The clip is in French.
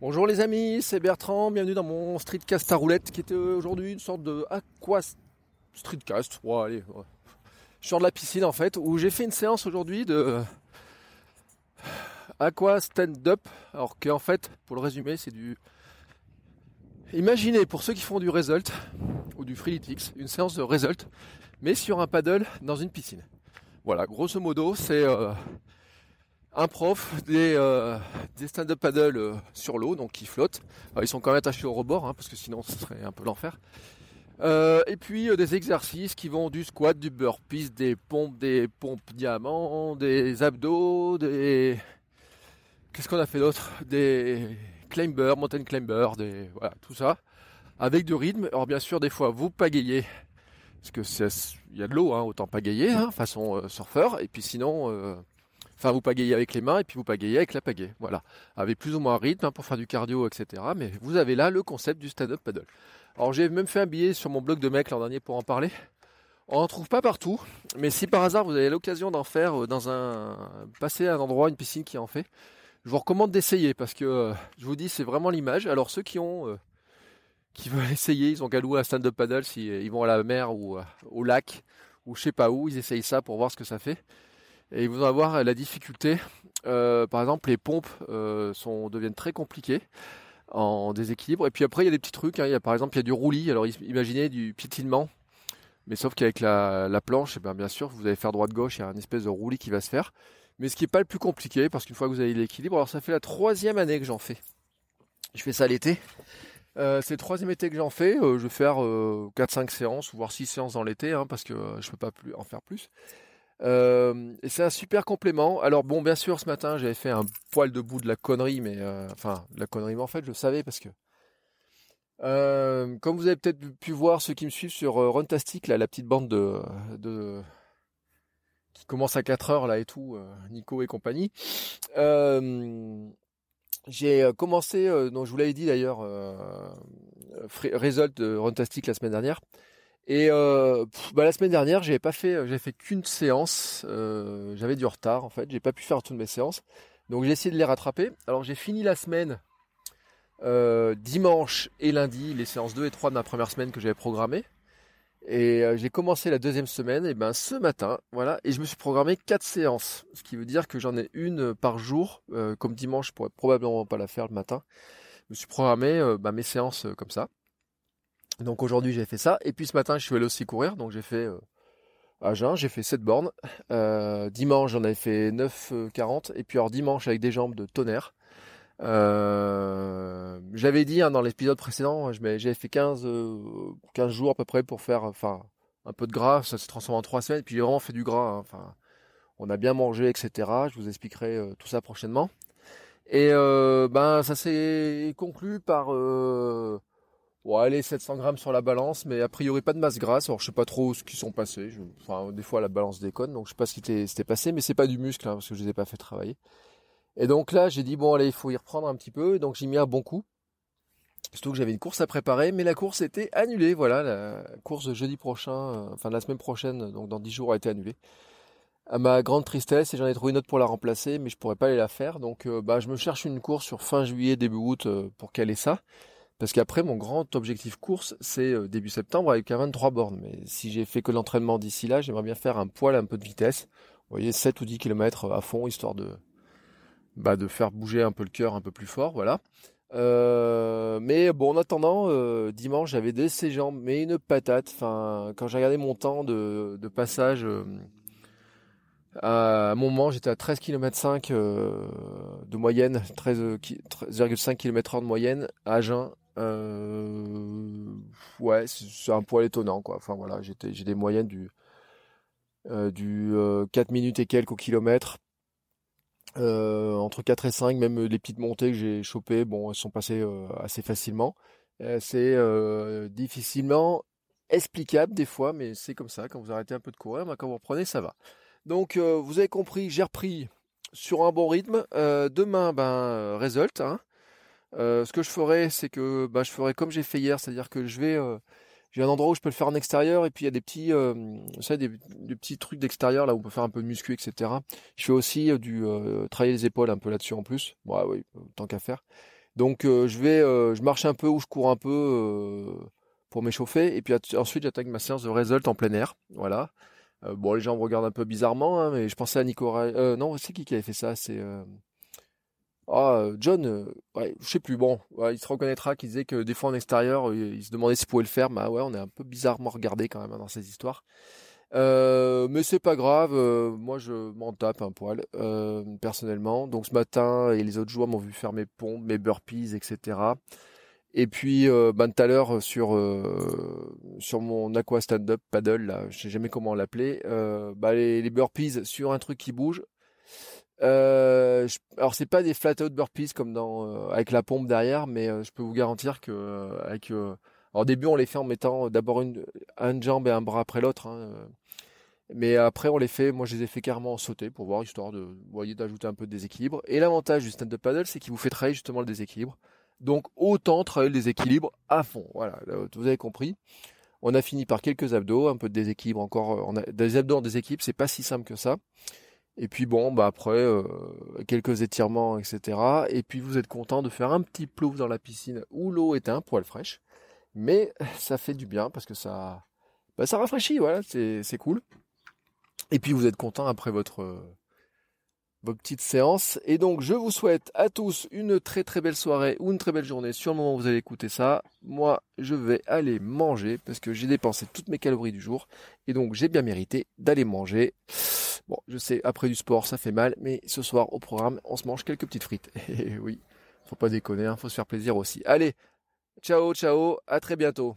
Bonjour les amis, c'est Bertrand, bienvenue dans mon streetcast à roulette qui était aujourd'hui une sorte de aqua streetcast. Ouais, allez, ouais. De la piscine en fait, où j'ai fait une séance aujourd'hui de aqua stand-up. Alors qu'en fait, pour le résumer, c'est du. Imaginez pour ceux qui font du result ou du freeletics, une séance de result, mais sur un paddle dans une piscine. Voilà, grosso modo, c'est euh, un prof des, euh, des stand-up paddle euh, sur l'eau, donc qui flottent. Alors, ils sont quand même attachés au rebord, hein, parce que sinon ce serait un peu l'enfer. Euh, et puis euh, des exercices qui vont du squat, du burpees, des pompes, des pompes diamants, des abdos, des... Qu'est-ce qu'on a fait d'autre? Des climbers, mountain climbers. Voilà, tout ça. Avec du rythme. Alors bien sûr, des fois, vous pagayez. Parce que il y a de l'eau, hein, autant pagayer, hein, façon euh, surfeur. Et puis sinon... euh, Enfin, vous pagayez avec les mains et puis vous pagayez avec la pagaie. Voilà. Avec plus ou moins un rythme hein, pour faire du cardio, etc. Mais vous avez là le concept du stand-up paddle. Alors, j'ai même fait un billet sur mon blog de mec l'an dernier pour en parler. On n'en trouve pas partout. Mais si par hasard vous avez l'occasion d'en faire euh, dans un. passer à un endroit, une piscine qui en fait, je vous recommande d'essayer parce que euh, je vous dis, c'est vraiment l'image. Alors, ceux qui ont. euh, qui veulent essayer, ils ont louer un stand-up paddle si euh, ils vont à la mer ou au lac ou je sais pas où, ils essayent ça pour voir ce que ça fait. Et ils vont avoir la difficulté. euh, par exemple, les pompes euh, sont, deviennent très compliquées en déséquilibre. Et puis après, il y a des petits trucs. hein. Il y a, par exemple, il y a du roulis. Alors, imaginez du piétinement. Mais sauf qu'avec la, la planche, eh ben, bien sûr, vous allez faire droite-gauche. Il y a un espèce de roulis qui va se faire. Mais ce qui n'est pas le plus compliqué, parce qu'une fois que vous avez l'équilibre, alors ça fait la troisième année que j'en fais. Je fais ça l'été. Euh, c'est le troisième été que j'en fais. Je vais faire euh, 4-5 séances, voire 6 séances dans l'été, hein, parce que je peux pas en faire plus. Euh, c'est un super complément. Alors bon, bien sûr, ce matin, j'avais fait un poil de bout de la connerie, mais euh, enfin, de la connerie, mais en fait, je le savais parce que, euh, comme vous avez peut-être pu voir, ceux qui me suivent sur Runtastic, la petite bande de, qui commence à 4 heures là et tout, Nico et compagnie. J'ai commencé, donc je vous l'avais dit d'ailleurs, Result de Runtastic la semaine dernière. Et euh, bah, la semaine dernière, j'avais pas fait, j'avais fait qu'une séance. euh, j'avais du retard en fait, j'ai pas pu faire toutes mes séances. Donc j'ai essayé de les rattraper. Alors j'ai fini la semaine euh, dimanche et lundi, les séances 2 et 3 de ma première semaine que j'avais programmée. Et euh, j'ai commencé la deuxième semaine, et ben ce matin, voilà, et je me suis programmé quatre séances, ce qui veut dire que j'en ai une par jour. euh, comme dimanche, je pourrais probablement pas la faire le matin. Je me suis programmé bah, mes séances comme ça. Donc aujourd'hui j'ai fait ça. Et puis ce matin je suis allé aussi courir. Donc j'ai fait euh, à Jeun, j'ai fait 7 bornes. Euh, dimanche j'en avais fait 9,40. Et puis alors dimanche avec des jambes de tonnerre. Euh, J'avais dit hein, dans l'épisode précédent, j'avais fait 15, euh, 15 jours à peu près pour faire enfin, un peu de gras. Ça s'est transformé en 3 semaines. Puis j'ai vraiment fait du gras. hein. Enfin, on a bien mangé, etc. Je vous expliquerai euh, tout ça prochainement. Et euh, ben ça s'est conclu par... Bon, allez, 700 grammes sur la balance, mais a priori pas de masse grasse. Alors, je sais pas trop ce qui sont passés. Je- Enfin, des fois, la balance déconne, donc je sais pas ce qui était- s'était passé, mais c'est pas du muscle, hein, parce que je les ai pas fait travailler. Et donc là, j'ai dit, bon, allez, il faut y reprendre un petit peu. Donc, j'ai mis un bon coup. Surtout que j'avais une course à préparer, mais la course était annulée. Voilà, la course de jeudi prochain, euh, enfin, de la semaine prochaine, donc dans 10 jours, a été annulée. À ma grande tristesse, et j'en ai trouvé une autre pour la remplacer, mais je pourrais pas aller la faire. Donc, euh, bah, je me cherche une course sur fin juillet, début août, euh, pour caler ça. Parce qu'après, mon grand objectif course, c'est euh, début septembre avec un 23 bornes. Mais si j'ai fait que l'entraînement d'ici là, j'aimerais bien faire un poil, un peu de vitesse. Vous voyez, 7 ou 10 km à fond, histoire de, bah, de faire bouger un peu le cœur un peu plus fort, voilà. Euh, mais bon, en attendant, euh, dimanche, j'avais des jambes, mais une patate. Quand j'ai regardé mon temps de, passage, euh, à un moment, j'étais à 13 km 5 de moyenne, 13, euh, qui- 13,5 km heure de moyenne à Agen. Euh, ouais, c'est un poil étonnant, quoi. Enfin j'ai des moyennes du, euh, du euh, 4 minutes et quelques au kilomètre. Euh, entre 4 et 5, même les petites montées que j'ai chopées, bon, elles sont passées assez facilement. c'est difficilement explicable des fois, mais c'est comme ça. Quand vous arrêtez un peu de courir, ben, quand vous reprenez, ça va. Donc, vous avez compris, j'ai repris sur un bon rythme. demain, ben, result. Hein. Ce que je ferai, c'est que ben, je ferai comme j'ai fait hier, c'est-à-dire que je vais j'ai un endroit où je peux le faire en extérieur et puis il y a des petits, euh, des, petits trucs d'extérieur là où on peut faire un peu de muscu, etc. Je fais aussi euh, du euh, travailler les épaules un peu là-dessus en plus. Bon, oui, tant qu'à faire. Donc je vais, je marche un peu ou je cours un peu pour m'échauffer et puis ensuite j'attaque ma séance de result en plein air. Voilà. bon, les gens me regardent un peu bizarrement, hein, mais je pensais à Nico. non, c'est qui qui avait fait ça? C'est ah, euh, John, euh, ouais, je sais plus, bon, il se reconnaîtra qu'il disait que des fois en extérieur, euh, il se demandait s'il pouvait le faire, bah ouais, on est un peu bizarrement regardé quand même hein, dans ces histoires. mais c'est pas grave, moi je m'en tape un poil, personnellement. Donc ce matin, et les autres jours m'ont vu faire mes pompes, mes burpees, etc. Et puis, ben, tout à l'heure, sur, sur mon aqua stand-up paddle, là, je sais jamais comment l'appeler, les, les burpees sur un truc qui bouge, euh, alors c'est pas des flat out burpees comme dans euh, avec la pompe derrière, mais euh, je peux vous garantir que euh, avec au début on les fait en mettant d'abord une, une jambe et un bras après l'autre, hein, mais après on les fait, moi je les ai fait carrément sauter pour voir histoire de, voyez, d'ajouter un peu de déséquilibre. Et l'avantage du stand-up paddle, c'est qu'il vous fait travailler justement le déséquilibre. Donc autant travailler le déséquilibre à fond. Voilà, vous avez compris. On a fini par quelques abdos, un peu de déséquilibre encore. Des abdos en déséquilibre, c'est pas si simple que ça. Et puis bon, bah après, euh, quelques étirements, etc. Et puis vous êtes content de faire un petit plouf dans la piscine où l'eau est un poil fraîche. Mais ça fait du bien parce que ça, bah, ça rafraîchit, voilà, c'est cool. Et puis vous êtes content après votre, vos petites séances. Et donc, je vous souhaite à tous une très très belle soirée ou une très belle journée sur le moment où vous allez écouter ça. Moi, je vais aller manger parce que j'ai dépensé toutes mes calories du jour. Et donc, j'ai bien mérité d'aller manger. Bon, je sais, après du sport, ça fait mal, mais ce soir, au programme, on se mange quelques petites frites. Et oui, faut pas déconner, hein, faut se faire plaisir aussi. Allez, ciao, ciao, à très bientôt.